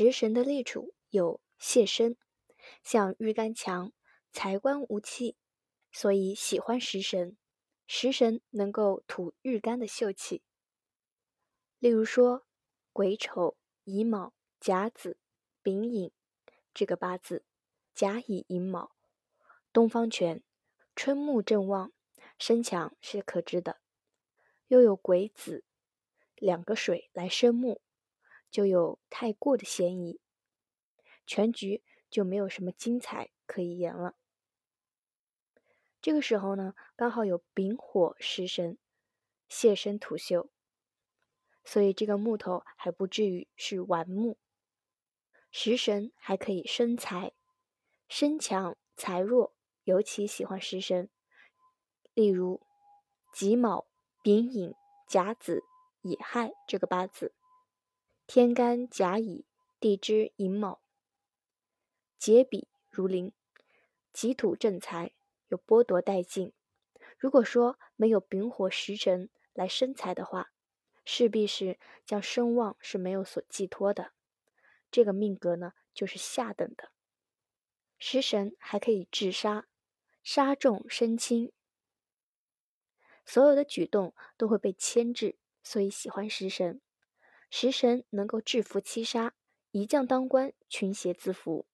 食神的立储有泄身，像日干强，财官无气，所以喜欢食神。食神能够吐日干的秀气。例如说，癸丑、乙卯、甲子、丙寅这个八字，甲乙寅卯，东方全，春木正旺，身强是可知的。又有癸子，两个水来生木，就有太过的嫌疑，全局就没有什么精彩可以言了。这个时候呢，刚好有丙火食神，泄身土秀，所以这个木头还不至于是完木。食神还可以生财，身强财弱，尤其喜欢食神。例如己卯、丙寅、甲子、乙亥这个八字，天干甲乙，地支寅卯，劫比如临，己土正财。有剥夺殆尽。如果说没有丙火食神来生财的话，势必是将声望是没有所寄托的。这个命格呢，就是下等的。食神还可以制杀，杀重身轻，所有的举动都会被牵制，所以喜欢食神。食神能够制服七杀，一将当官，群邪自服。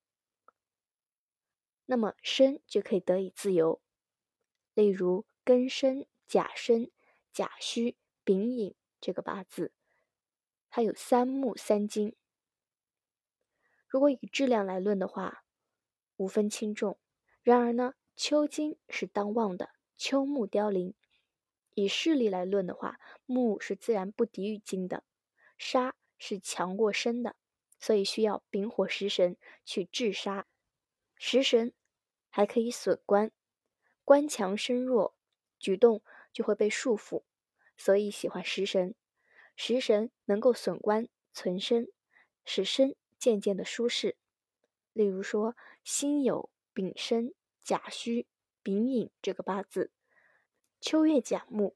那么身就可以得以自由，例如庚申、甲申、甲戌、丙寅这个八字，它有三木三金。如果以质量来论的话，无分轻重。然而呢，秋金是当旺的，秋木凋零。以势力来论的话，木是自然不敌于金的，杀是强过身的，所以需要丙火食神去制杀。食神还可以损官，官强身弱，举动就会被束缚，所以喜欢食神。食神能够损官存身，使身渐渐的舒适。例如说，辛酉、丙申、甲戌、丙寅这个八字，秋月甲木，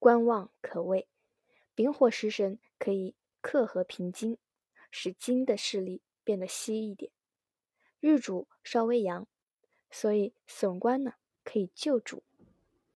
官旺可畏。丙火食神可以克和平金，使金的势力变得稀一点。日主稍微阳，所以损官呢可以救主。